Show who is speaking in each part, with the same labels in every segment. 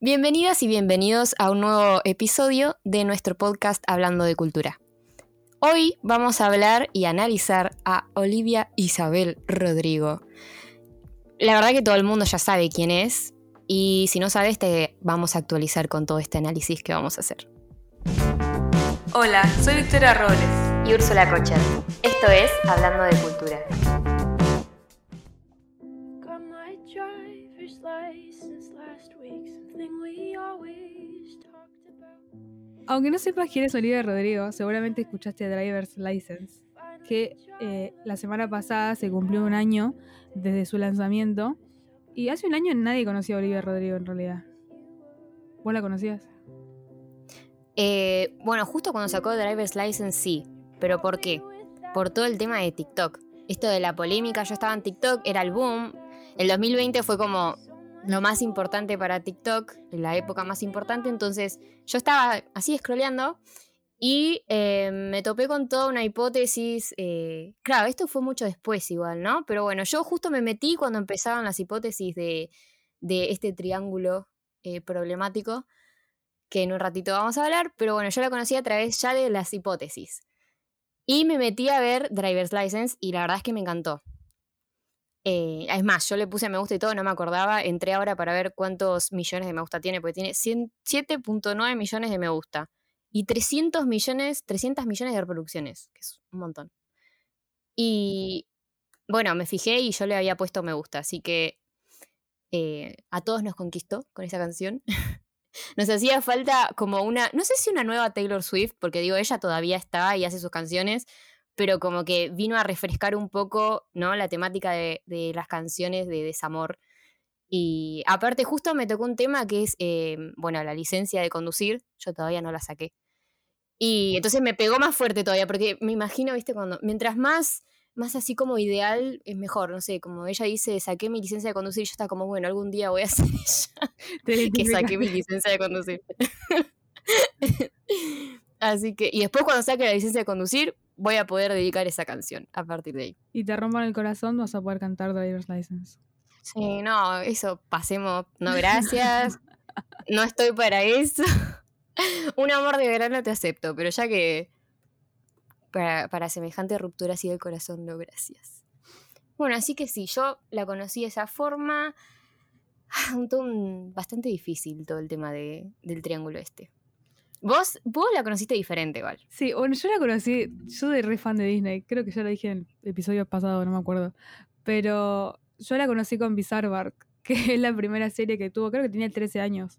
Speaker 1: Bienvenidas y bienvenidos a un nuevo episodio de nuestro podcast Hablando de Cultura. Hoy vamos a hablar y analizar a Olivia Isabel Rodrigo. La verdad que todo el mundo ya sabe quién es y si no sabes te vamos a actualizar con todo este análisis que vamos a hacer.
Speaker 2: Hola, soy Victoria Robles.
Speaker 1: Y Úrsula Cocher. Esto es Hablando de Cultura.
Speaker 2: Aunque no sepas quién es Olivia Rodrigo, seguramente escuchaste Driver's License, que eh, la semana pasada se cumplió un año desde su lanzamiento. Y hace un año nadie conocía a Olivia Rodrigo en realidad. ¿Vos la conocías?
Speaker 1: Eh, bueno, justo cuando sacó Driver's License sí, pero ¿por qué? Por todo el tema de TikTok. Esto de la polémica, yo estaba en TikTok, era el boom. El 2020 fue como lo más importante para TikTok, la época más importante, entonces yo estaba así scrolleando y eh, me topé con toda una hipótesis. eh, claro, esto fue mucho después igual, ¿no? Pero bueno, yo justo me metí cuando empezaban las hipótesis de, de este triángulo eh, problemático, que en un ratito vamos a hablar, pero bueno, yo la conocí a través ya de las hipótesis. Y me metí a ver Driver's License y la verdad es que me encantó. Eh, es más, yo le puse me gusta y todo, no me acordaba. Entré ahora para ver cuántos millones de me gusta tiene, porque tiene 100 7.9 millones de me gusta y 300 millones, 300 millones de reproducciones, que es un montón. Y bueno, me fijé y yo le había puesto me gusta, así que eh, a todos nos conquistó con esa canción. nos hacía falta como una, no sé si una nueva Taylor Swift, porque digo, ella todavía está y hace sus canciones, pero como que vino a refrescar un poco, ¿no? La temática de, de las canciones de desamor. Y aparte justo me tocó un tema que es, eh, bueno, la licencia de conducir, yo todavía no la saqué. Y entonces me pegó más fuerte todavía, porque me imagino, viste, cuando, mientras más, más así como ideal, es mejor, no sé, como ella dice, saqué mi licencia de conducir, yo estaba como, bueno, algún día voy a hacer ella que saqué mi licencia de conducir. Así que, y después cuando saque la licencia de conducir, voy a poder dedicar esa canción a partir de ahí.
Speaker 2: Y te rompan el corazón, vas a poder cantar Driver's License.
Speaker 1: Sí, no, eso pasemos, no gracias, no estoy para eso. Un amor de verano te acepto, pero ya que para, para semejante ruptura así del corazón, no gracias. Bueno, así que sí, yo la conocí de esa forma. Ah, Un, bastante difícil todo el tema de- del triángulo este. Vos, vos la conociste diferente, igual.
Speaker 2: Sí, bueno, yo la conocí, yo soy re fan de Disney, creo que ya lo dije en el episodio pasado, no me acuerdo. Pero yo la conocí con Bizarre Bark, que es la primera serie que tuvo, creo que tenía 13 años,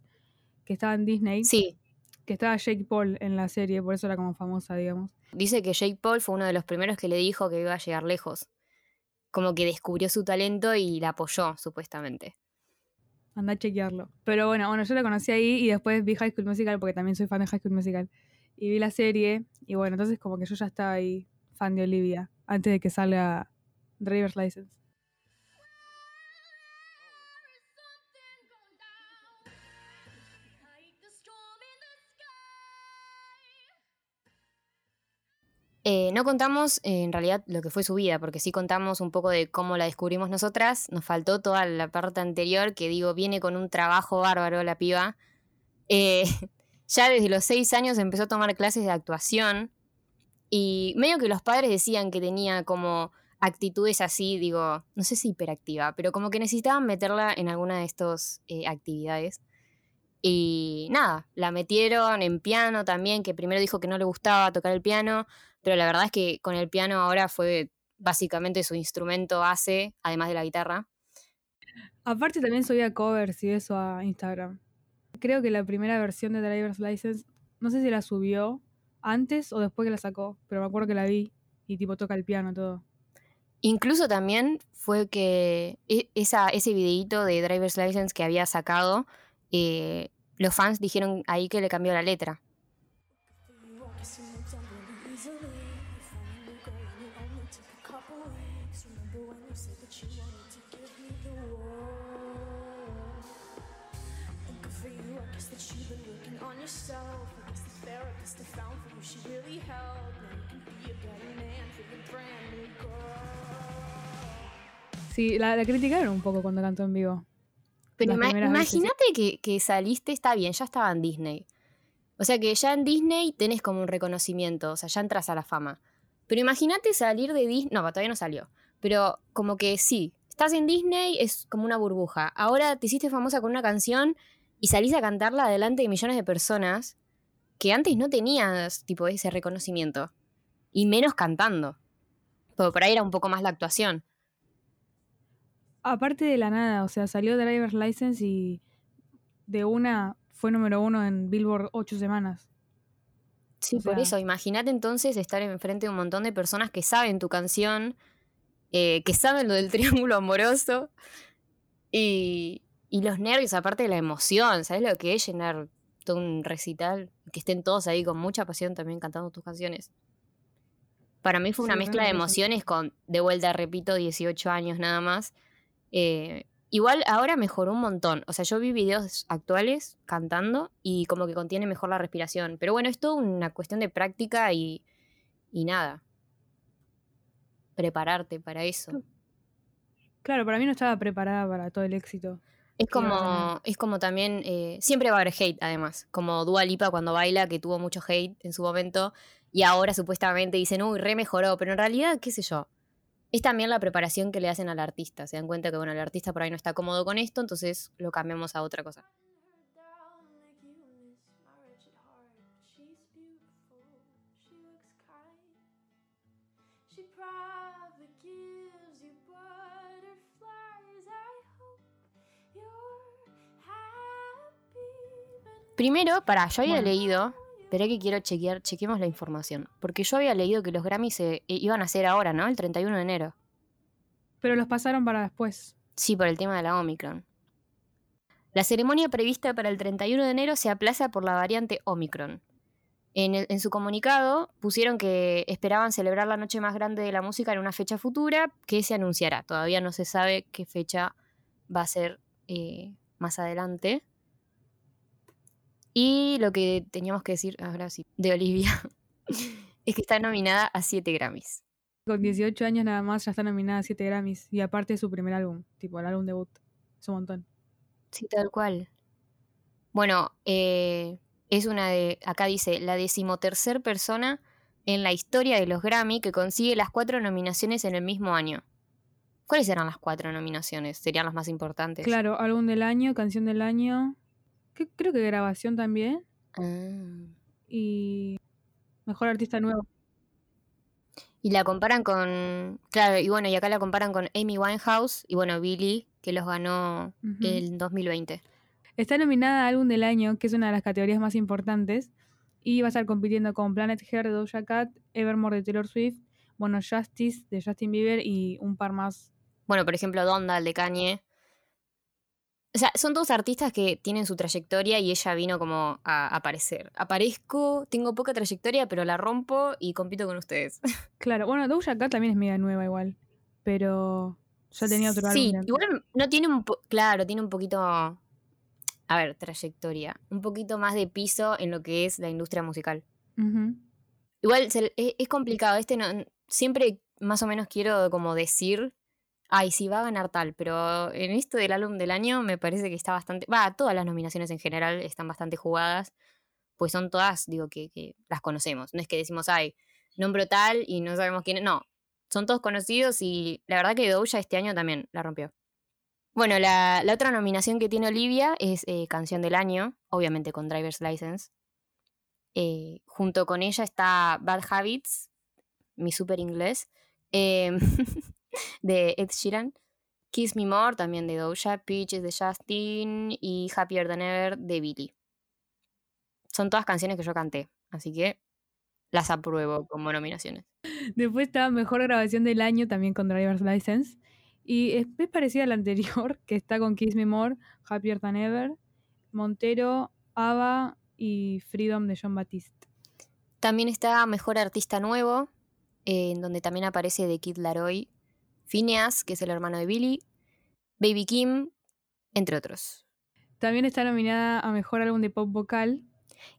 Speaker 2: que estaba en Disney,
Speaker 1: Sí,
Speaker 2: que estaba Jake Paul en la serie, por eso era como famosa, digamos.
Speaker 1: dice que Jake Paul fue uno de los primeros que le dijo que iba a llegar lejos. Como que descubrió su talento y la apoyó, supuestamente.
Speaker 2: Anda a chequearlo. Pero bueno, bueno, yo la conocí ahí y después vi High School Musical porque también soy fan de High School Musical. Y vi la serie y bueno, entonces como que yo ya estaba ahí fan de Olivia antes de que salga Driver's License.
Speaker 1: Eh, no contamos eh, en realidad lo que fue su vida, porque sí contamos un poco de cómo la descubrimos nosotras. Nos faltó toda la parte anterior, que digo, viene con un trabajo bárbaro la piba. Eh, ya desde los seis años empezó a tomar clases de actuación y medio que los padres decían que tenía como actitudes así, digo, no sé si hiperactiva, pero como que necesitaban meterla en alguna de estas actividades. Y nada, la metieron en piano también, que primero dijo que no le gustaba tocar el piano, pero la verdad es que con el piano ahora fue básicamente su instrumento base, además de la guitarra.
Speaker 2: Aparte también subía covers y eso a Instagram. Creo que la primera versión de Driver's License, no sé si la subió antes o después que la sacó, pero me acuerdo que la vi y tipo toca el piano todo.
Speaker 1: Incluso también fue que e- esa, ese videíto de Driver's License que había sacado, eh, los fans dijeron ahí que le cambió la letra.
Speaker 2: Sí, la, la criticaron un poco cuando cantó en vivo.
Speaker 1: Pero ima- imagínate que, que saliste, está bien, ya estaba en Disney. O sea que ya en Disney tenés como un reconocimiento, o sea, ya entras a la fama. Pero imagínate salir de Disney, no, todavía no salió, pero como que sí, estás en Disney, es como una burbuja. Ahora te hiciste famosa con una canción y salís a cantarla delante de millones de personas que antes no tenías tipo ese reconocimiento. Y menos cantando. Porque por ahí era un poco más la actuación.
Speaker 2: Aparte de la nada, o sea, salió Driver's License y de una fue número uno en Billboard ocho semanas.
Speaker 1: Sí,
Speaker 2: O
Speaker 1: por
Speaker 2: sea-
Speaker 1: eso, imagínate entonces estar enfrente de un montón de personas que saben tu canción, eh, que saben lo del triángulo amoroso y, y los nervios, aparte de la emoción, ¿sabes lo que es llenar todo un recital? Que estén todos ahí con mucha pasión también cantando tus canciones. Para mí fue una
Speaker 2: Sí,
Speaker 1: mezcla de emociones con, de vuelta, repito, 18 años nada más. Eh, igual ahora mejoró un montón. O sea, yo vi videos actuales cantando y como que contiene mejor la respiración. Pero bueno, es todo una cuestión de práctica y, y nada. Prepararte para eso.
Speaker 2: Claro, para mí no estaba preparada para todo el éxito.
Speaker 1: Es como, es como también, eh, siempre va a haber hate además, como Dua Lipa cuando baila, que tuvo mucho hate en su momento, y ahora supuestamente dicen, uy, re mejoró, pero en realidad, qué sé yo, es también la preparación que le hacen al artista, se dan cuenta que, bueno, el artista por ahí no está cómodo con esto, entonces lo cambiamos a otra cosa. Primero, para, yo había
Speaker 2: Bueno.
Speaker 1: leído, esperé que quiero chequear, chequemos la información, porque yo había leído que los Grammys se, iban a ser ahora, ¿no? El 31 de enero.
Speaker 2: Pero los pasaron para después.
Speaker 1: Sí, por el tema de la Omicron. La ceremonia prevista para el 31 de enero se aplaza por la variante Omicron. En, el- en su comunicado pusieron que esperaban celebrar la noche más grande de la música en una fecha futura que se anunciará. Todavía no se sabe qué fecha va a ser eh, más adelante. Y lo que teníamos que decir ahora sí, de Olivia, es que está nominada a 7 Grammys.
Speaker 2: Con 18 años nada más ya está nominada a 7 Grammys. Y aparte de su primer álbum, tipo el álbum debut. Es un montón.
Speaker 1: Sí, tal cual. Bueno, eh, es una de, acá dice, la decimotercer persona en la historia de los Grammy que consigue las cuatro nominaciones en el mismo año. ¿Cuáles eran las cuatro nominaciones? Serían las más importantes.
Speaker 2: Claro, álbum del año, canción del año. Que- creo que grabación también.
Speaker 1: Ah.
Speaker 2: Y mejor artista nuevo.
Speaker 1: Y la comparan con, claro, y bueno, y acá la comparan con Amy Winehouse y bueno, Billy, que los ganó
Speaker 2: Ujú.
Speaker 1: el 2020.
Speaker 2: Está nominada a álbum del año, que es una de las categorías más importantes. Y va a estar compitiendo con Planet Hair de Doja Cat, Evermore de Taylor Swift, bueno, Justice de Justin Bieber y un par más.
Speaker 1: Bueno, por ejemplo, Donda, el de Kanye. O sea, son todos artistas que tienen su trayectoria y ella vino como a aparecer. Aparezco, tengo poca trayectoria, pero la rompo y compito con ustedes.
Speaker 2: Claro, bueno, Doja Cat también es media nueva igual, pero ya tenía otro
Speaker 1: Sí,
Speaker 2: álbum.
Speaker 1: igual no tiene un po- claro, tiene un poquito, a ver, trayectoria, un poquito más de piso en lo que es la industria musical. Igual es, es complicado, este no, siempre más o menos quiero como decir, ay, sí va a ganar tal, pero en esto del álbum del año me parece que está bastante, va, todas las nominaciones en general están bastante jugadas, pues son todas, digo, que, que las conocemos, no es que decimos, ay, nombro tal y no sabemos quién es, no, son todos conocidos y la verdad que Doja este año también la rompió. Bueno, la, la otra nominación que tiene Olivia es eh, Canción del Año, obviamente con Driver's License. Eh, junto con ella está Bad Habits, mi super inglés, em, de Ed Sheeran. Kiss Me More, también de Doja, Peaches de Justin y Happier Than Ever de Billy. Son todas canciones que yo canté, así que las apruebo como nominaciones.
Speaker 2: Después está Mejor Grabación del Año, también con Driver's License. Y es, es parecida a la anterior, que está con Kiss Me More, Happier Than Ever, Montero, Ava y Freedom de John Batiste.
Speaker 1: También está Mejor Artista Nuevo, eh, en donde también aparece The Kid Laroi, Phineas, que es el hermano de Billy, Baby Kim, entre otros.
Speaker 2: También está nominada a Mejor Álbum de Pop Vocal.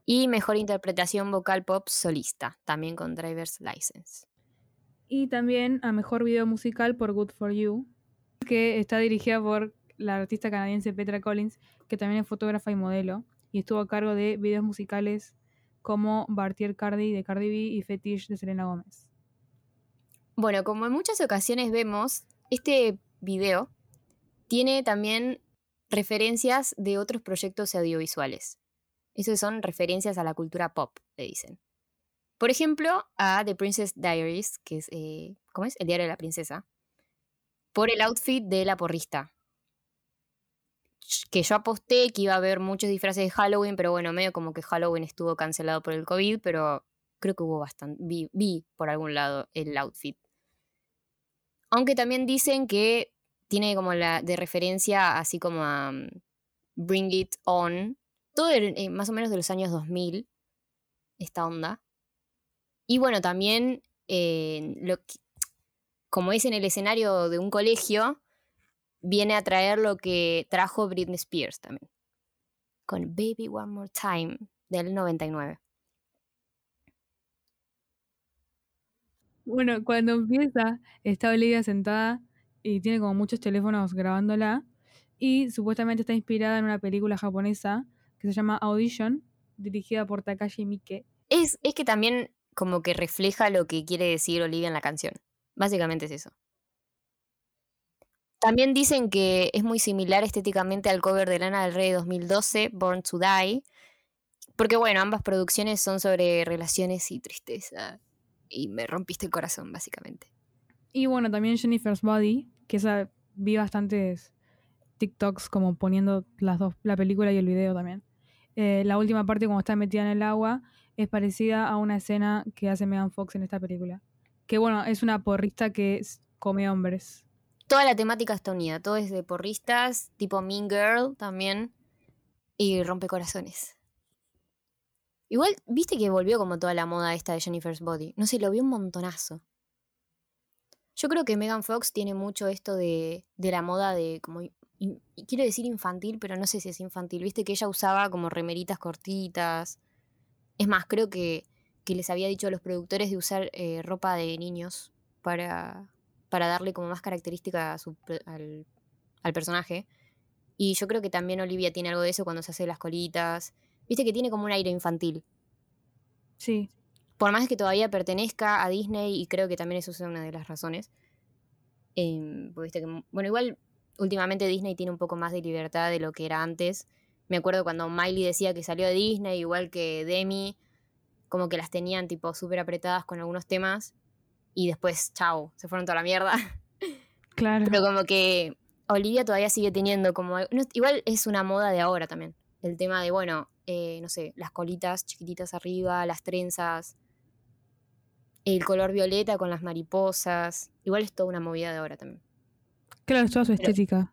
Speaker 1: Y Mejor Interpretación Vocal Pop Solista, también con Driver's License.
Speaker 2: Y también a Mejor Video Musical por Good For You, que está dirigida por la artista canadiense Petra Collins, que también es fotógrafa y modelo, y estuvo a cargo de videos musicales como Bartier Cardi de Cardi B y Fetish de Selena Gómez.
Speaker 1: Bueno, como en muchas ocasiones vemos, este video tiene también referencias de otros proyectos audiovisuales. Esos son referencias a la cultura pop, le dicen. Por ejemplo, a The Princess Diaries, que es, eh, ¿cómo es? El diario de la princesa, por el outfit de la porrista. Que yo aposté que iba a haber muchos disfraces de Halloween, pero bueno, medio como que Halloween estuvo cancelado por el COVID, pero creo que hubo bastante. Vi, vi por algún lado el outfit. Aunque también dicen que tiene como la de referencia así como a mm, Bring It On. Todo el- eh, más o menos de los años 2000, esta onda. Y bueno, también eh, lo como es en el escenario de un colegio, viene a traer lo que trajo Britney Spears también. Con Baby One More Time del 99.
Speaker 2: Bueno, cuando empieza, está Olivia sentada y tiene como muchos teléfonos grabándola. Y supuestamente está inspirada en una película japonesa que se llama Audition, dirigida por Takashi Miike.
Speaker 1: Es, es que también como que refleja lo que quiere decir Olivia en la canción. Básicamente es eso. También dicen que es muy similar estéticamente al cover de Lana del Rey de 2012, Born to Die. Porque bueno, ambas producciones son sobre relaciones y tristeza. Y me rompiste el corazón, básicamente.
Speaker 2: Y bueno, también Jennifer's Body, que esa vi bastantes TikToks como poniendo las dos, la película y el video también. Eh, la última parte, cuando está metida en el agua, es parecida a una escena que hace Megan Fox en esta película. Que bueno, es una porrista que come hombres.
Speaker 1: Toda la temática está unida. Todo es de porristas, tipo Mean Girl también. Y rompe corazones. Igual, viste que volvió como toda la moda esta de Jennifer's Body. No sé, lo vi un montonazo. Yo creo que Megan Fox tiene mucho esto de, de la moda de como... quiero decir infantil, pero no sé si es infantil. Viste que ella usaba como remeritas cortitas. Es más, creo que, que les había dicho a los productores de usar eh, ropa de niños para, para darle como más característica a su al, al personaje. Y yo creo que también Olivia tiene algo de eso cuando se hace las colitas. Viste que tiene como un aire infantil.
Speaker 2: Sí,
Speaker 1: Por más que todavía pertenezca a Disney, y creo que también eso es una de las razones. em, viste que, bueno, igual últimamente Disney tiene un poco más de libertad de lo que era antes. Me acuerdo cuando Miley decía que salió de Disney, igual que Demi, como que las tenían tipo súper apretadas con algunos temas. Y después, chao, se fueron toda la mierda.
Speaker 2: claro.
Speaker 1: Pero como que Olivia todavía sigue teniendo como... no, igual es una moda de ahora también. El tema de, bueno, eh, no sé, las colitas chiquititas arriba, las trenzas, el color violeta con las mariposas. Igual es toda una movida de ahora también.
Speaker 2: Claro, es toda su estética.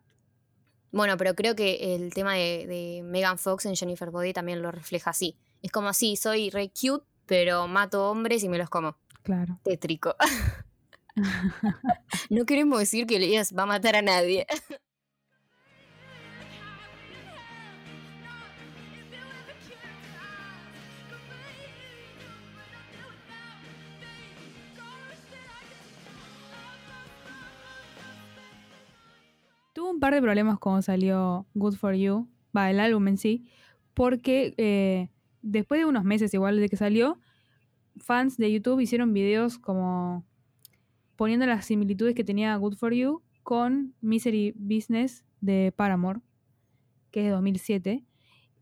Speaker 1: Bueno, pero creo que el tema de, de Megan Fox en Jennifer Body también lo refleja así. Es como así, soy re cute, pero mato hombres y me los como.
Speaker 2: Claro.
Speaker 1: Tétrico. no queremos decir que Elías va a matar a nadie.
Speaker 2: Tuvo un par de problemas cuando salió Good For You, va, el álbum en sí, porque eh, después de unos meses igual de que salió, fans de YouTube hicieron videos como poniendo las similitudes que tenía Good For You con Misery Business de Paramore, que es de 2007.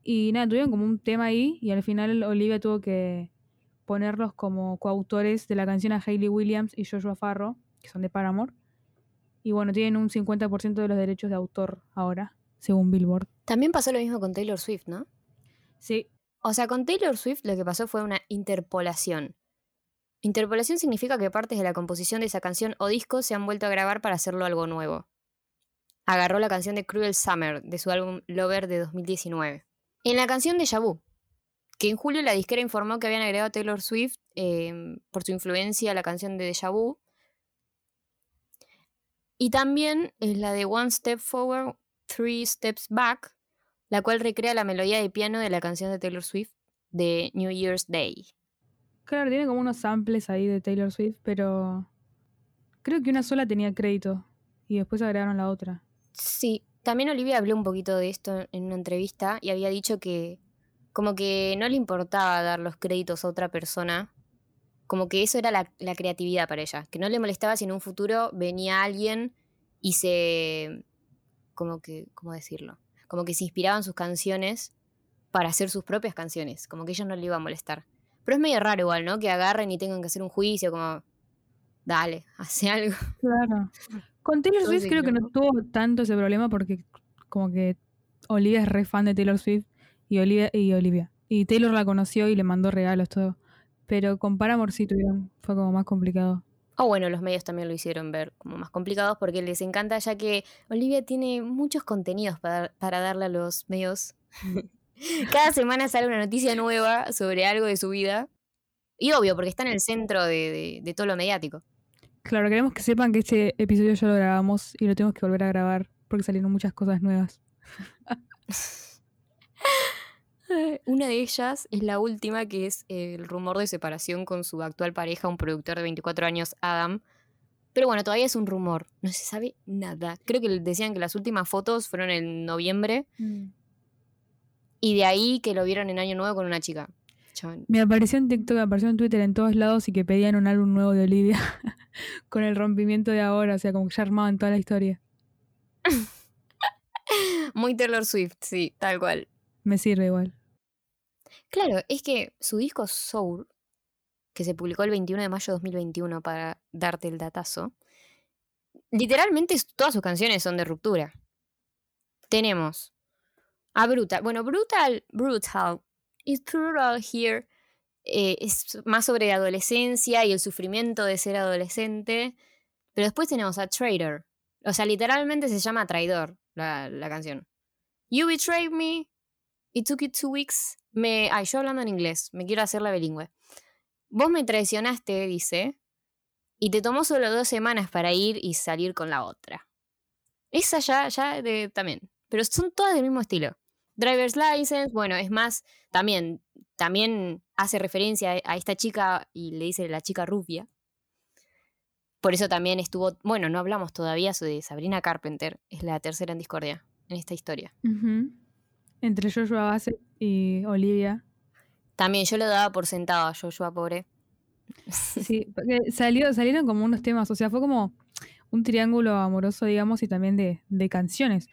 Speaker 2: Y nada, tuvieron como un tema ahí y al final Olivia tuvo que ponerlos como coautores de la canción a Hayley Williams y Joshua Farro, que son de Paramore. Y bueno, tienen un 50% de los derechos de autor ahora, según Billboard.
Speaker 1: También pasó lo mismo con Taylor Swift, ¿no?
Speaker 2: Sí,
Speaker 1: O sea, con Taylor Swift lo que pasó fue una interpolación. Interpolación significa que partes de la composición de esa canción o disco se han vuelto a grabar para hacerlo algo nuevo. Agarró la canción de Cruel Summer de su álbum Lover de 2019. En la canción de Vu, que en julio la disquera informó que habían agregado a Taylor Swift eh, por su influencia a la canción de Deja Vu. Y también es la de One Step Forward, Three Steps Back, la cual recrea la melodía de piano de la canción de Taylor Swift de New Year's Day.
Speaker 2: claro, tiene como unos samples ahí de Taylor Swift, pero creo que una sola tenía crédito y después agregaron la otra.
Speaker 1: Sí, también Olivia habló un poquito de esto en una entrevista y había dicho que como que no le importaba dar los créditos a otra persona. Como que eso era la, la creatividad para ella. Que no le molestaba si en un futuro venía alguien y se... Como que... ¿Cómo decirlo? Como que se inspiraban sus canciones para hacer sus propias canciones. Como que ella no le iba a molestar. Pero es medio raro igual, ¿no? Que agarren y tengan que hacer un juicio, como... Dale, hace algo.
Speaker 2: Claro. Con Taylor Swift creo que no tuvo tanto ese problema porque como que Olivia es re fan de Taylor Swift y Olivia, y Olivia. Y Taylor la conoció y le mandó regalos, todo. Pero con Paramore sí tuvieron, fue como más complicado.
Speaker 1: O bueno, los medios también lo hicieron ver como más complicados porque les encanta ya que Olivia tiene muchos contenidos para, para darle a los medios. Cada semana sale una noticia nueva sobre algo de su vida. Y obvio, porque está en el centro de, de- de todo lo mediático.
Speaker 2: Claro, queremos que sepan que este episodio ya lo grabamos y lo tenemos que volver a grabar porque salieron muchas cosas nuevas.
Speaker 1: Una de ellas es la última, que es el rumor de separación con su actual pareja, un productor de 24 años, Adam. Pero bueno, todavía es un rumor, no se sabe nada. Creo que decían que las últimas fotos fueron en noviembre y de ahí que lo vieron en Año Nuevo con una chica.
Speaker 2: Me apareció en TikTok, me apareció en Twitter, en todos lados y que pedían un álbum nuevo de Olivia con el rompimiento de ahora, o sea, como que ya armaban toda la historia.
Speaker 1: Muy Taylor Swift, sí, tal cual.
Speaker 2: Me sirve igual.
Speaker 1: Claro, es que su disco Soul, que se publicó el 21 de mayo de 2021 para darte el datazo, literalmente todas sus canciones son de ruptura. Tenemos a Brutal. Bueno, Brutal, Brutal, it's brutal here. eh, es más sobre adolescencia y el sufrimiento de ser adolescente. Pero después tenemos a Traitor. O sea, literalmente se llama Traidor la, la canción. You betrayed me. It took it two weeks. Me, ay, yo hablando en inglés, me quiero hacer la bilingüe. Vos me traicionaste, dice, y te tomó solo dos semanas para ir y salir con la otra. Esa ya, ya de, también. Pero son todas del mismo estilo. Driver's License, bueno, es más, también, también hace referencia a esta chica y le dice la chica rubia. Por eso también estuvo, bueno, no hablamos todavía de Sabrina Carpenter, es la tercera en discordia en esta historia.
Speaker 2: Entre Joshua Bassett y Olivia.
Speaker 1: También yo lo daba por sentado a Joshua, pobre.
Speaker 2: Sí, porque salió, salieron como unos temas, o sea, fue como un triángulo amoroso, digamos, y también de, de canciones.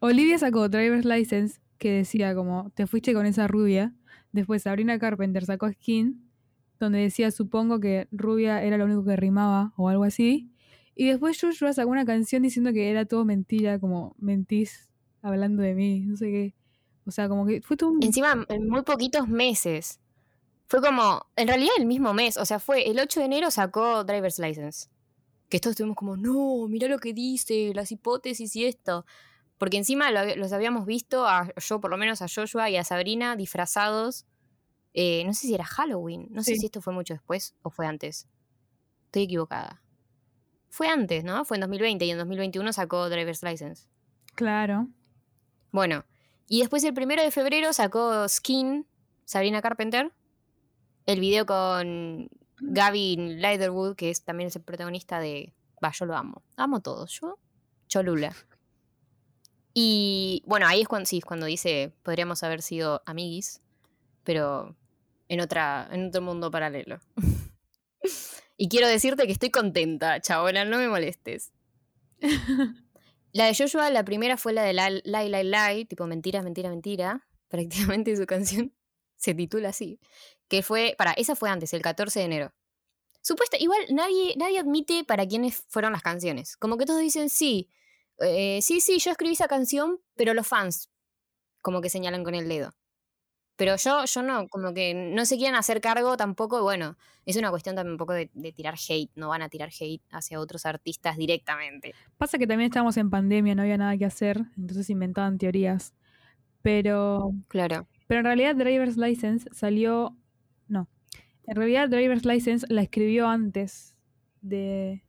Speaker 2: Olivia sacó Driver's License, que decía como, te fuiste con esa rubia. Después Sabrina Carpenter sacó Skin, donde decía, supongo que rubia era lo único que rimaba o algo así. Y después Joshua sacó una canción diciendo que era todo mentira, como mentís hablando de mí, no sé qué. O sea, como que fue todo un...
Speaker 1: Encima, en muy poquitos meses. Fue como, en realidad el mismo mes, o sea, fue el 8 de enero sacó Driver's License. Que todos estuvimos como, no, mira lo que dice, las hipótesis y esto. Porque encima lo los habíamos visto, a, yo por lo menos a Joshua y a Sabrina, disfrazados. eh, no sé si era Halloween, no sé si esto fue mucho después o fue antes. Estoy equivocada. Fue antes, ¿no? Fue en 2020 y en 2021 sacó Driver's License.
Speaker 2: Claro.
Speaker 1: Bueno, y después el primero de febrero sacó Skin, Sabrina Carpenter, el video con Gavin Leatherwood, que es, también es el protagonista de... Va, yo lo amo. Amo todo. Yo, Cholula. Y bueno, ahí es cuando, es cuando dice, podríamos haber sido amiguis, pero en, otra, en otro mundo paralelo. y quiero decirte que estoy contenta, chabola, no me molestes. La de Joshua, la primera fue la de Lie, Lie, Lie, tipo mentira, mentira, mentira. Prácticamente su canción se titula así. Que fue, para, esa fue antes, el 14 de enero. Supuesta, igual nadie, nadie admite para quiénes fueron las canciones. Como que todos dicen, sí, eh, sí, sí, yo escribí esa canción, pero los fans, como que señalan con el dedo. Pero yo, yo no, como que no se quieren hacer cargo tampoco, y bueno, es una cuestión también un poco de, de tirar hate, no van a tirar hate hacia otros artistas directamente.
Speaker 2: Pasa que también estábamos en pandemia, no había nada que hacer, entonces inventaban teorías. Pero,
Speaker 1: Claro.
Speaker 2: pero en realidad Driver's License salió. No. En realidad Driver's License la escribió antes de.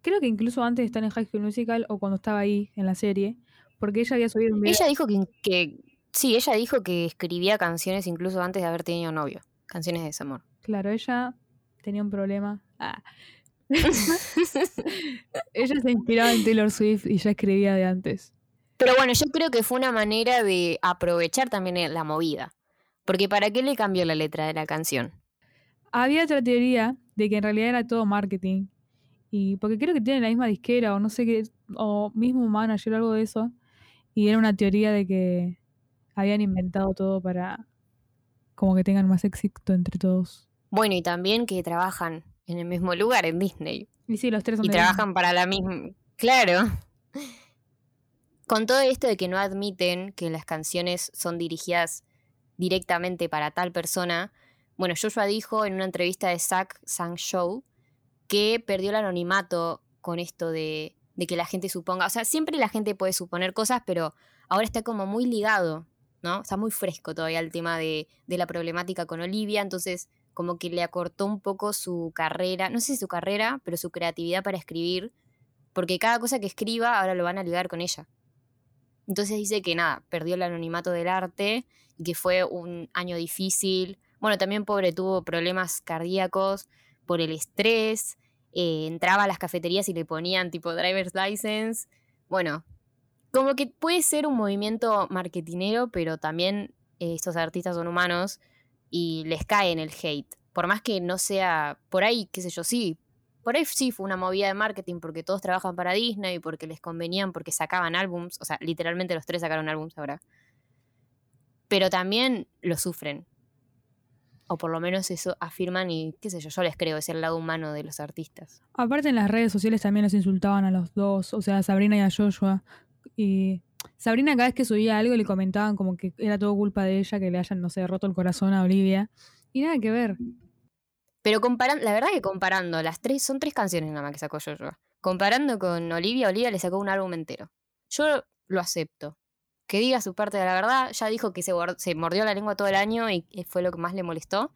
Speaker 2: Creo que incluso antes de estar en High School Musical o cuando estaba ahí en la serie. Porque ella había subido un video.
Speaker 1: Ella dijo que, que- sí, ella dijo que escribía canciones incluso antes de haber tenido novio, canciones de desamor.
Speaker 2: Claro, ella tenía un problema. Ah. ella se inspiraba en Taylor Swift y ya escribía de antes.
Speaker 1: Pero bueno, yo creo que fue una manera de aprovechar también la movida. Porque ¿para qué le cambió la letra de la canción?
Speaker 2: Había otra teoría de que en realidad era todo marketing. Y porque creo que tienen la misma disquera o no sé qué, o mismo manager o algo de eso. Y era una teoría de que habían inventado todo para como que tengan más éxito entre todos.
Speaker 1: Bueno, y también que trabajan en el mismo lugar, en Disney.
Speaker 2: Y sí, los tres son
Speaker 1: Y trabajan para la misma... Claro. Con todo esto de que no admiten que las canciones son dirigidas directamente para tal persona, bueno, Joshua dijo en una entrevista de Zack Sang Show que perdió el anonimato con esto de, de que la gente suponga, o sea, siempre la gente puede suponer cosas, pero ahora está como muy ligado, ¿no? Está muy fresco todavía el tema de, de la problemática con Olivia, entonces como que le acortó un poco su carrera, no sé si su carrera, pero su creatividad para escribir, porque cada cosa que escriba ahora lo van a ligar con ella. Entonces dice que nada, perdió el anonimato del arte y que fue un año difícil. Bueno, también pobre tuvo problemas cardíacos por el estrés, eh, entraba a las cafeterías y le ponían tipo driver's license. Bueno, como que puede ser un movimiento marketinero, pero también eh, estos artistas son humanos y les cae en el hate. Por más que no sea por ahí, qué sé yo, sí. Por ahí sí fue una movida de marketing porque todos trabajan para Disney, porque les convenían, porque sacaban álbums. O sea, literalmente los tres sacaron álbums ahora. Pero también lo sufren. O por lo menos eso afirman y qué sé yo, yo les creo, es el lado humano de los artistas.
Speaker 2: Aparte en las redes sociales también los insultaban a los dos, o sea, a Sabrina y a Joshua. Y Sabrina cada vez que subía algo le comentaban como que era todo culpa de ella que le hayan, no sé, roto el corazón a Olivia. Y nada que ver.
Speaker 1: Pero comparando, la verdad que comparando, las tres, son tres canciones nada más que sacó Joshua. Comparando con Olivia, Olivia le sacó un álbum entero. Yo lo acepto. Que diga su parte de la verdad, ya dijo que se, mordió la lengua todo el año y y fue lo que más le molestó.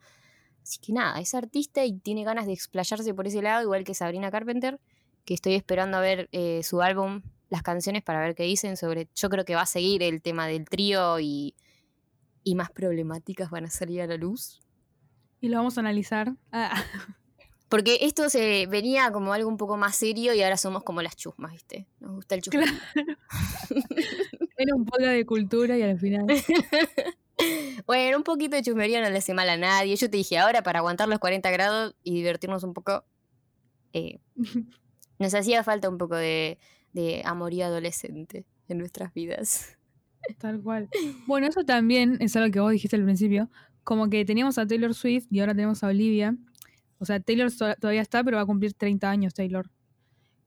Speaker 1: Así que nada, es artista y tiene ganas de explayarse por ese lado, igual que Sabrina Carpenter, que estoy esperando a ver eh, su álbum, las canciones, para ver qué dicen sobre... Yo creo que va a seguir el tema del trío y, y más problemáticas van a salir a la luz.
Speaker 2: Y lo vamos a analizar. Ah,
Speaker 1: Porque esto se venía como algo un poco más serio y ahora somos como las chusmas, ¿viste? Nos gusta el chusma.
Speaker 2: era un podcast de cultura y al final.
Speaker 1: bueno, un poquito de chusmería no le hace mal a nadie. Yo te dije, ahora para aguantar los 40 grados y divertirnos un poco, eh, nos hacía falta un poco de, de amorío adolescente en nuestras vidas.
Speaker 2: Tal cual. Bueno, eso también es algo que vos dijiste al principio. Como que teníamos a Taylor Swift y ahora tenemos a Olivia. O sea, Taylor to- todavía está, pero va a cumplir 30 años Taylor.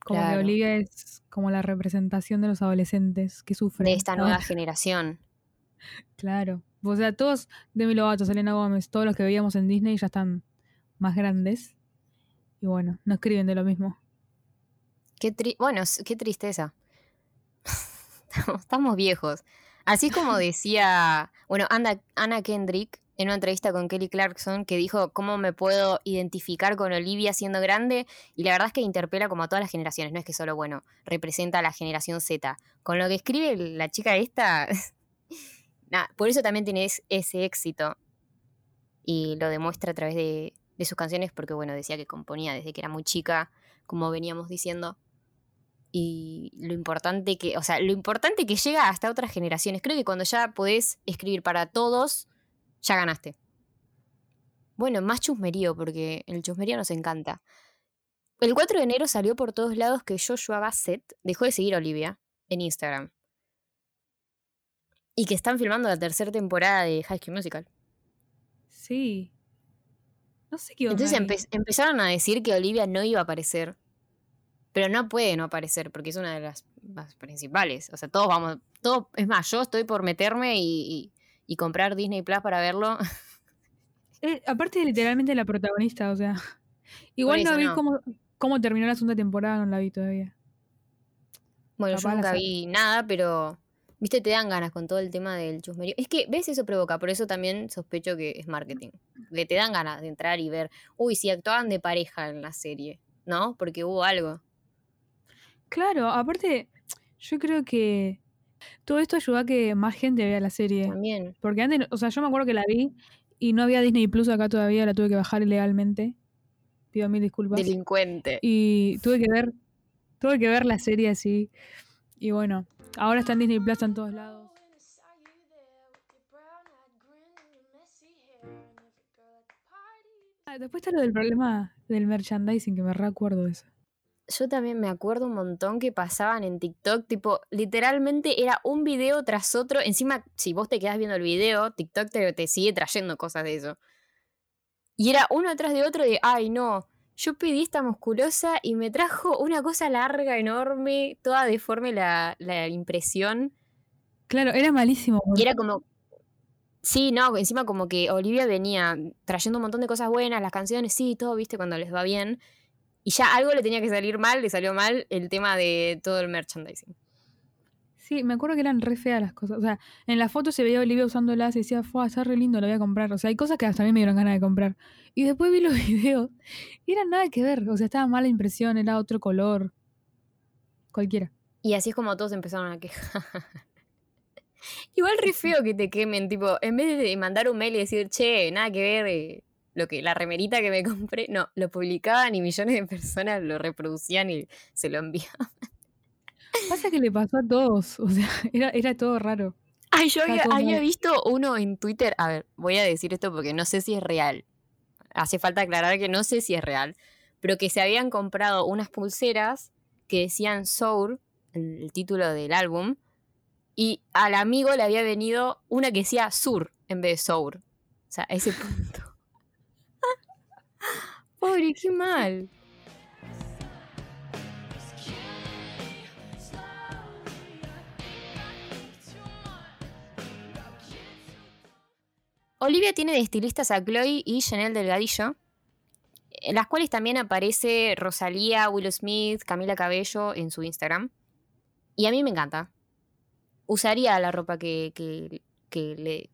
Speaker 2: Como
Speaker 1: Claro.
Speaker 2: que Olivia es como la representación de los adolescentes que sufren.
Speaker 1: De esta
Speaker 2: ¿no?
Speaker 1: nueva generación.
Speaker 2: Claro. O sea, todos, Demi Lovato, Selena Gómez, todos los que veíamos en Disney ya están más grandes. Y bueno, no escriben de lo mismo.
Speaker 1: Qué tri- bueno, qué tristeza. Estamos- viejos. Así como decía, bueno, Ana, Ana Kendrick en una entrevista con Kelly Clarkson que dijo cómo me puedo identificar con Olivia siendo grande y la verdad es que interpela como a todas las generaciones, no es que solo, bueno, representa a la generación Z. Con lo que escribe la chica esta, nah, por eso también tiene es- ese éxito y lo demuestra a través de, de sus canciones porque, bueno, decía que componía desde que era muy chica, como veníamos diciendo y lo importante que, o sea, lo importante que llega hasta otras generaciones. Creo que cuando ya podés escribir para todos, ya ganaste. Bueno, más chusmerío, porque el chusmerío nos encanta. El 4 de enero salió por todos lados que Joshua Bassett dejó de seguir a Olivia en Instagram. Y que están filmando la tercera temporada de High School Musical.
Speaker 2: Sí. No sé qué onda
Speaker 1: Entonces
Speaker 2: ahí.
Speaker 1: empezaron a decir que Olivia no iba a aparecer. Pero no puede no aparecer, porque es una de las más principales. O sea, todos vamos. Todo, es más, yo estoy por meterme y, y- y comprar Disney Plus para verlo.
Speaker 2: Eh, aparte de literalmente la protagonista, o sea. Igual no vi
Speaker 1: no.
Speaker 2: Cómo, cómo terminó la segunda temporada, no la vi todavía.
Speaker 1: Bueno,
Speaker 2: Capaz
Speaker 1: yo nunca vi nada, pero. Viste, te dan ganas con todo el tema del chusmerío. Es que, ¿ves? Eso provoca. Por eso también sospecho que es marketing. Que te dan ganas de entrar y ver. Uy, si actuaban de pareja en la serie. ¿No? Porque hubo algo.
Speaker 2: Claro, aparte, yo creo que todo esto ayudó a que más gente vea la serie.
Speaker 1: También.
Speaker 2: Porque antes, o sea, yo me acuerdo que la vi y no había Disney Plus acá todavía, la tuve que bajar ilegalmente. Pido mil disculpas.
Speaker 1: Delincuente.
Speaker 2: Y tuve que ver, tuve que ver la serie así. Y bueno, Ahora está en Disney Plus en todos lados. Ah, Después está lo del problema del merchandising, que me recuerdo eso.
Speaker 1: Yo también me acuerdo un montón que pasaban en TikTok, tipo, literalmente era un video tras otro. Encima, si vos te quedás viendo el video, TikTok te, te sigue trayendo cosas de eso. Y era uno atrás de otro de, ay no, yo pedí esta musculosa y me trajo una cosa larga, enorme, toda deforme la, la impresión.
Speaker 2: Claro, era malísimo.
Speaker 1: Y era como. Sí, no, encima como que Olivia venía trayendo un montón de cosas buenas, las canciones, sí, todo, viste, cuando les va bien. Y ya algo le tenía que salir mal, le salió mal el tema de todo el merchandising.
Speaker 2: Sí, me acuerdo que eran re feas las cosas. O sea, en la foto se veía a Olivia usándolas y decía, fue, está re lindo, lo voy a comprar. O sea, hay cosas que hasta a mí me dieron ganas de comprar. Y después vi los videos y eran nada que ver. O sea, estaba mala impresión, era otro color. Cualquiera.
Speaker 1: Y así es como todos empezaron a quejar. Igual re feo que te quemen, tipo, en vez de mandar un mail y decir, che, nada que ver, eh, lo que, la remerita que me compré, no, lo publicaban y millones de personas lo reproducían y se lo enviaban.
Speaker 2: Pasa que le pasó a todos. O sea, era, era todo raro.
Speaker 1: Ay, yo había, había visto uno en Twitter. A ver, voy a decir esto porque no sé si es real. Hace falta aclarar que no sé si es real. Pero que se habían comprado unas pulseras que decían Sour, el, el título del álbum. Y al amigo le había venido una que decía Sur en vez de Sour. O sea, a ese punto. Pobre, qué mal. Olivia tiene de estilistas a Chloe y Chanel Delgadillo, en las cuales también aparece Rosalía, Will Smith, Camila Cabello en su Instagram. Y a mí me encanta. Usaría la ropa que, que- le-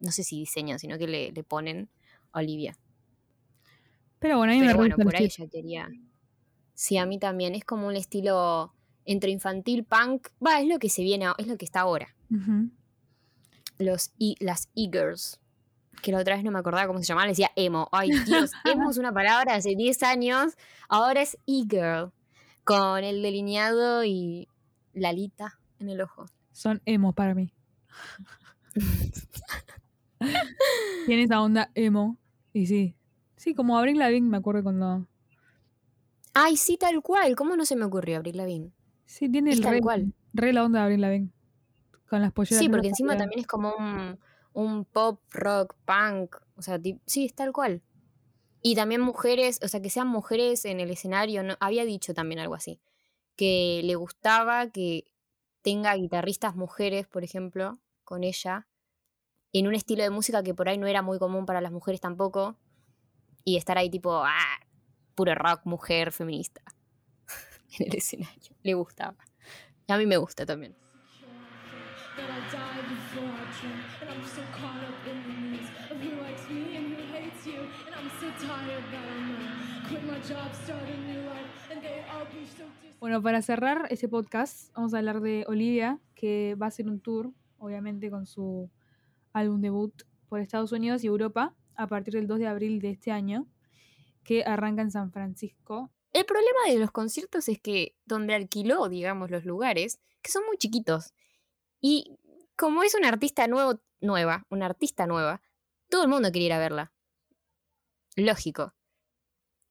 Speaker 1: no sé si diseñan, sino que le, le ponen a Olivia.
Speaker 2: Pero bueno, a mí me
Speaker 1: Pero bueno, por ahí ella quería. Sí, a mí también. Es como un estilo entre infantil, punk. Va, es lo que se viene, es lo que está ahora. Los e- las e-girls. Que la otra vez no me acordaba cómo se llamaba, le decía emo. Ay, Dios, emo es una palabra de hace 10 años. Ahora es e-girl. Con el delineado y la alita en el ojo.
Speaker 2: Son emo para mí. Tiene esa onda emo. Y sí. Sí, como Abril Lavigne me acuerdo cuando...
Speaker 1: Ay, sí, tal cual. ¿Cómo no se me ocurrió Abril Lavigne?
Speaker 2: Sí, tiene el re, la onda de Abril Lavigne. Con las polleras.
Speaker 1: Sí, porque encima también es como un, un pop, rock, punk. O sea, sí, es tal cual. Y también mujeres, o sea, que sean mujeres en el escenario. ¿no? Había dicho también algo así. Que le gustaba que tenga guitarristas mujeres, por ejemplo, con ella. En un estilo de música que por ahí no era muy común para las mujeres tampoco. Y estar ahí tipo, ah, puro rock, mujer, feminista. en el escenario. Le gustaba. A mí me gusta también.
Speaker 2: Bueno, para cerrar ese podcast, vamos a hablar de Olivia, que va a hacer un tour, obviamente con su álbum debut por Estados Unidos y Europa a partir del 2 de abril de este año, que arranca en San Francisco.
Speaker 1: El problema de los conciertos es que donde alquiló, digamos, los lugares, que son muy chiquitos. Y como es una artista nuevo, nueva, una artista nueva, todo el mundo quiere ir a verla. Lógico.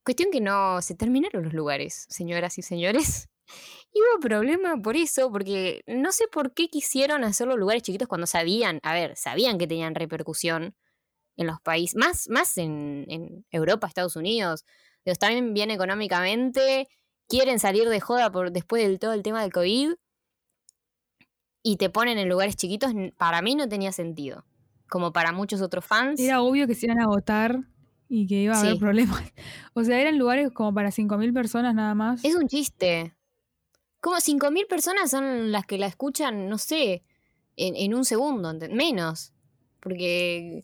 Speaker 1: Cuestión que no se terminaron los lugares, señoras y señores. Hubo problema por eso, porque no sé por qué quisieron hacer los lugares chiquitos cuando sabían, a ver, sabían que tenían repercusión en los países, más, más en, en Europa, Estados Unidos, ellos también bien económicamente, quieren salir de joda por después del todo el tema del COVID y te ponen en lugares chiquitos, para mí no tenía sentido. Como para muchos otros fans.
Speaker 2: Era obvio que se iban a agotar y que iba a haber problemas. O sea, eran lugares como para 5.000 personas nada más.
Speaker 1: Es un chiste. Como 5.000 personas son las que la escuchan, no sé, en, en un segundo, menos. Porque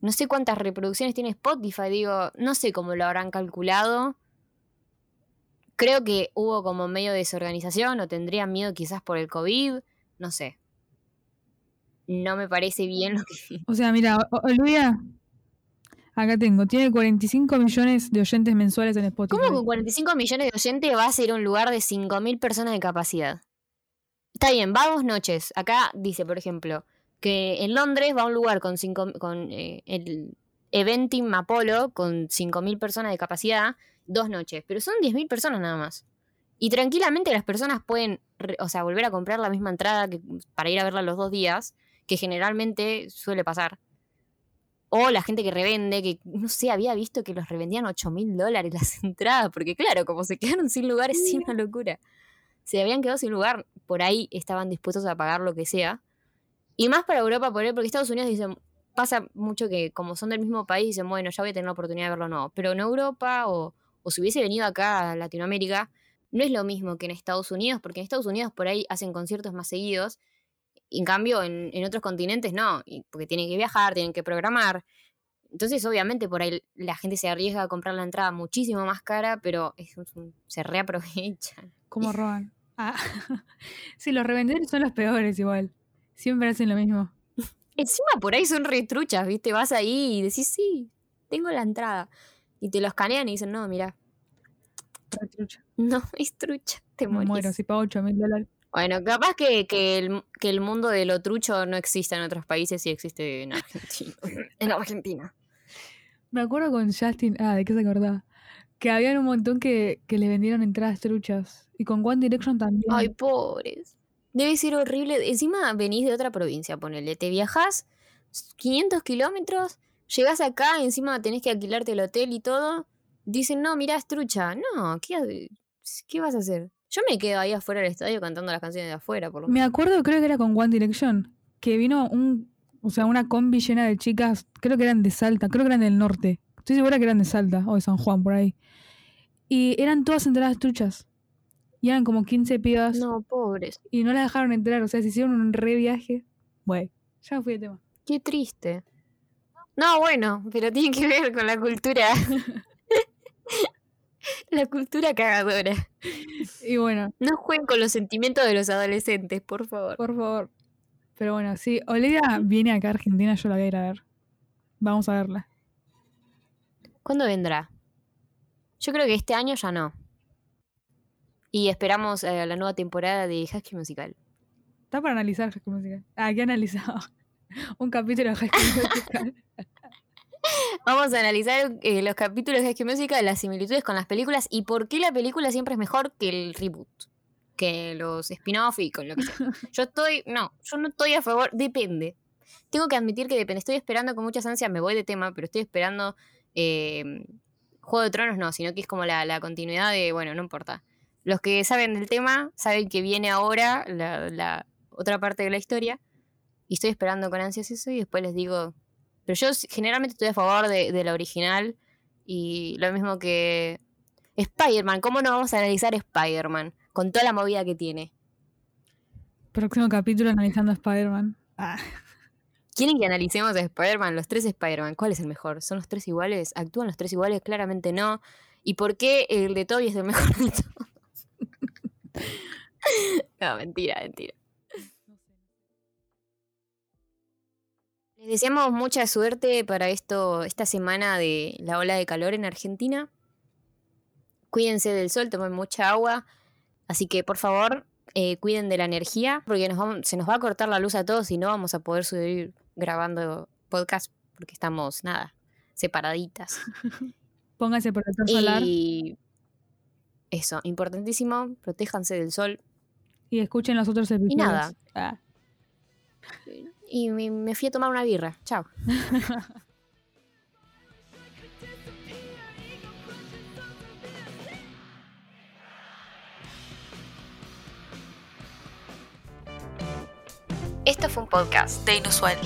Speaker 1: no sé cuántas reproducciones tiene Spotify, digo, no sé cómo lo habrán calculado. Creo que hubo como medio de desorganización o tendrían miedo quizás por el COVID, no sé. No me parece bien lo que...
Speaker 2: O sea, mira, O- Olivia, acá tengo, tiene 45 millones de oyentes mensuales en Spotify.
Speaker 1: ¿Cómo con 45 millones de oyentes va a ser un lugar de 5.000 personas de capacidad? Está bien, va dos noches. Acá dice, por ejemplo, que en Londres va a un lugar con, cinco, con eh, el Eventim Apollo con 5.000 personas de capacidad, dos noches. Pero son 10.000 personas nada más. Y tranquilamente las personas pueden, o sea, volver a comprar la misma entrada que, para ir a verla los dos días, que generalmente suele pasar. O la gente que revende, que no sé, había visto que los revendían 8 mil dólares las entradas, porque claro, como se quedaron sin lugar, es una locura. Se habían quedado sin lugar, por ahí estaban dispuestos a pagar lo que sea. Y más para Europa, por ahí, porque Estados Unidos dicen, pasa mucho que como son del mismo país, dicen, bueno, ya voy a tener la oportunidad de verlo, no. Pero en Europa, o, o si hubiese venido acá a Latinoamérica, no es lo mismo que en Estados Unidos, porque en Estados Unidos por ahí hacen conciertos más seguidos, y en cambio en, en otros continentes no, y porque tienen que viajar, tienen que programar. Entonces, obviamente, por ahí la gente se arriesga a comprar la entrada muchísimo más cara, pero es un- se reaprovechan.
Speaker 2: ¿Cómo roban? Ah. sí, los revendedores son los peores igual. Siempre hacen lo mismo.
Speaker 1: Encima por ahí son retruchas, ¿viste? Vas ahí y decís, sí, tengo la entrada. Y te lo escanean y dicen, no, mira, no, es trucha, te
Speaker 2: Me
Speaker 1: morís.
Speaker 2: muero si pago 8 mil dólares.
Speaker 1: Bueno, capaz que, que, el, que el mundo de lo trucho no exista en otros países y existe en Argentina. en Argentina.
Speaker 2: Me acuerdo con Justin. Ah, ¿de qué se acordaba? Que habían un montón que, que le vendieron entradas truchas. Y con One Direction también.
Speaker 1: Ay, pobres. Debe ser horrible. Encima venís de otra provincia, ponele. Te viajás 500 kilómetros, llegás acá, encima tenés que alquilarte el hotel y todo. Dicen, no, mirá, es trucha. No, ¿qué, ¿qué vas a hacer? Yo me quedo ahí afuera del estadio cantando las canciones de afuera, por lo
Speaker 2: Me acuerdo, creo que era con One Direction. Que vino un. O sea, una combi llena de chicas. Creo que eran de Salta. Creo que eran del norte. Estoy segura que eran de Salta o de San Juan, por ahí. Y eran todas entradas truchas. Y eran como 15 pibas.
Speaker 1: No, pobres.
Speaker 2: Y no las dejaron entrar. O sea, se hicieron un re viaje. Bueno, ya me fui de tema.
Speaker 1: Qué triste. No, bueno, pero tiene que ver con la cultura. la cultura cagadora.
Speaker 2: Y bueno,
Speaker 1: No jueguen con los sentimientos de los adolescentes, por favor.
Speaker 2: por favor. Pero bueno, si Olivia viene acá a Argentina, yo la voy a ir a ver. Vamos a verla.
Speaker 1: ¿Cuándo vendrá? Yo creo que este año ya no. Y esperamos eh, la nueva temporada de School Musical.
Speaker 2: Está para analizar School Musical. Ah, ¿qué he analizado? Un capítulo de School Musical.
Speaker 1: Vamos a analizar eh, los capítulos de School Musical, las similitudes con las películas y por qué la película siempre es mejor que el reboot, que los spin-off y con lo que sea. Yo estoy, no, yo no estoy a favor, depende. Tengo que admitir que depende. Estoy esperando con muchas ansias, me voy de tema, pero estoy esperando eh, Juego de Tronos, no, sino que es como la, la continuidad de, bueno, no importa. Los que saben del tema saben que viene ahora la, la otra parte de la historia y estoy esperando con ansias eso y después les digo pero yo generalmente estoy a favor de, de la original y lo mismo que Spider-Man. ¿Cómo no vamos a analizar Spider-Man? Con toda la movida que tiene.
Speaker 2: Próximo capítulo analizando Spider-Man. Ah,
Speaker 1: ¿Quieren que analicemos a Spider-Man? Los tres Spider-Man. ¿Cuál es el mejor? ¿Son los tres iguales? ¿Actúan los tres iguales? Claramente no. ¿Y por qué el de Toby es el mejor de todos? no, mentira, mentira. Les deseamos mucha suerte para esto, esta semana de la ola de calor en Argentina. Cuídense del sol, tomen mucha agua. Así que, por favor, eh, cuiden de la energía, porque nos vamos- se nos va a cortar la luz a todos y no vamos a poder seguir grabando podcast porque estamos, nada, separaditas.
Speaker 2: pónganse protector solar
Speaker 1: Y eso, importantísimo, protéjanse del sol.
Speaker 2: Y escuchen los otros episodios.
Speaker 1: nada.
Speaker 2: Ah,
Speaker 1: Y me, me fui a tomar una birra. Chao. Esto fue un podcast de Inusual.